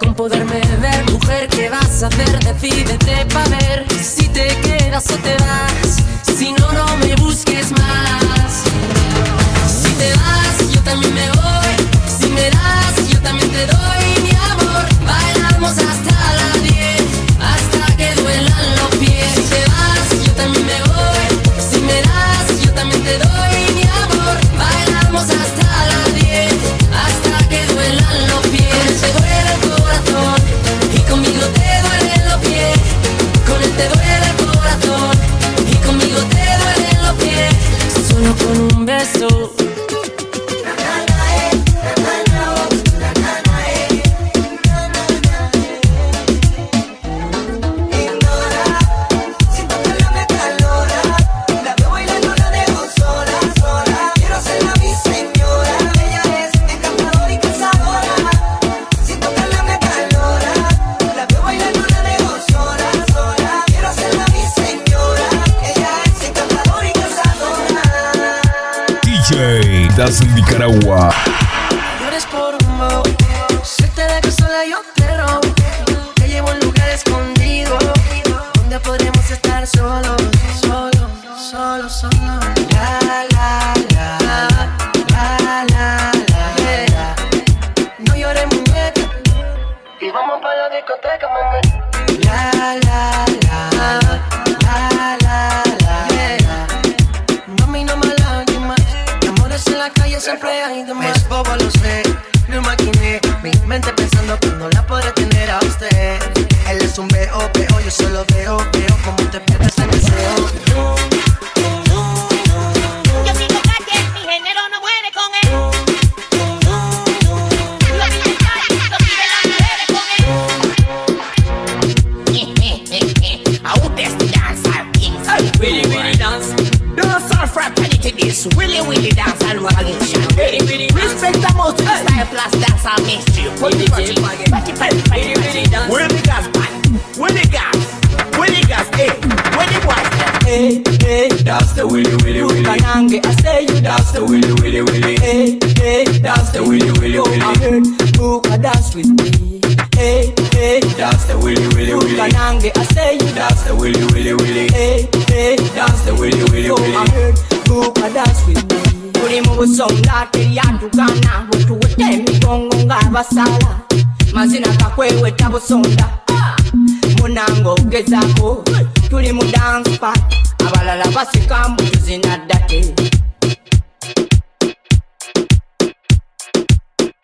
con poderme ver, mujer, ¿qué vas a hacer? Decídete para ver si te quedas o te vas, si no, no me voy. um beso Das Nicaragua. Llores por un te sola yo te Te llevo un lugar escondido Donde podremos estar solos Solos, solos, La, la, la La. No Y vamos para la discoteca, mami siempre hay de más. Es bobo, lo sé. Lo imaginé. Mi mente pensando que no la podré tener a usted. Él es un veo. Yo solo veo, fraternity this. Willy Willy dance and revolution. Willy Willy Respect the most to the style plus eh, eh. dance and mystery. Willy Willy dance. Willy Willy dance. Willy gas man. Willy gas. Willy gas. Hey. Willy boys. Hey, hey, That's the willy willy willy. Kanange, I say you That's the willy willy willy. Hey, hey, That's the willy willy Yo, I heard who can dance with me. Hey, hey, That's the willy willy willy. Kanange, I say you That's the willy willy willy. Hey, hey, That's the willy willy Yo, I heard tuuka dansi tuli mu busonga teryatugana butuweta emigongo ng'abasala mazina kakweweta busonda. Munanga ogezaako tuli mu dansipa abalala basika mbutu zinaddate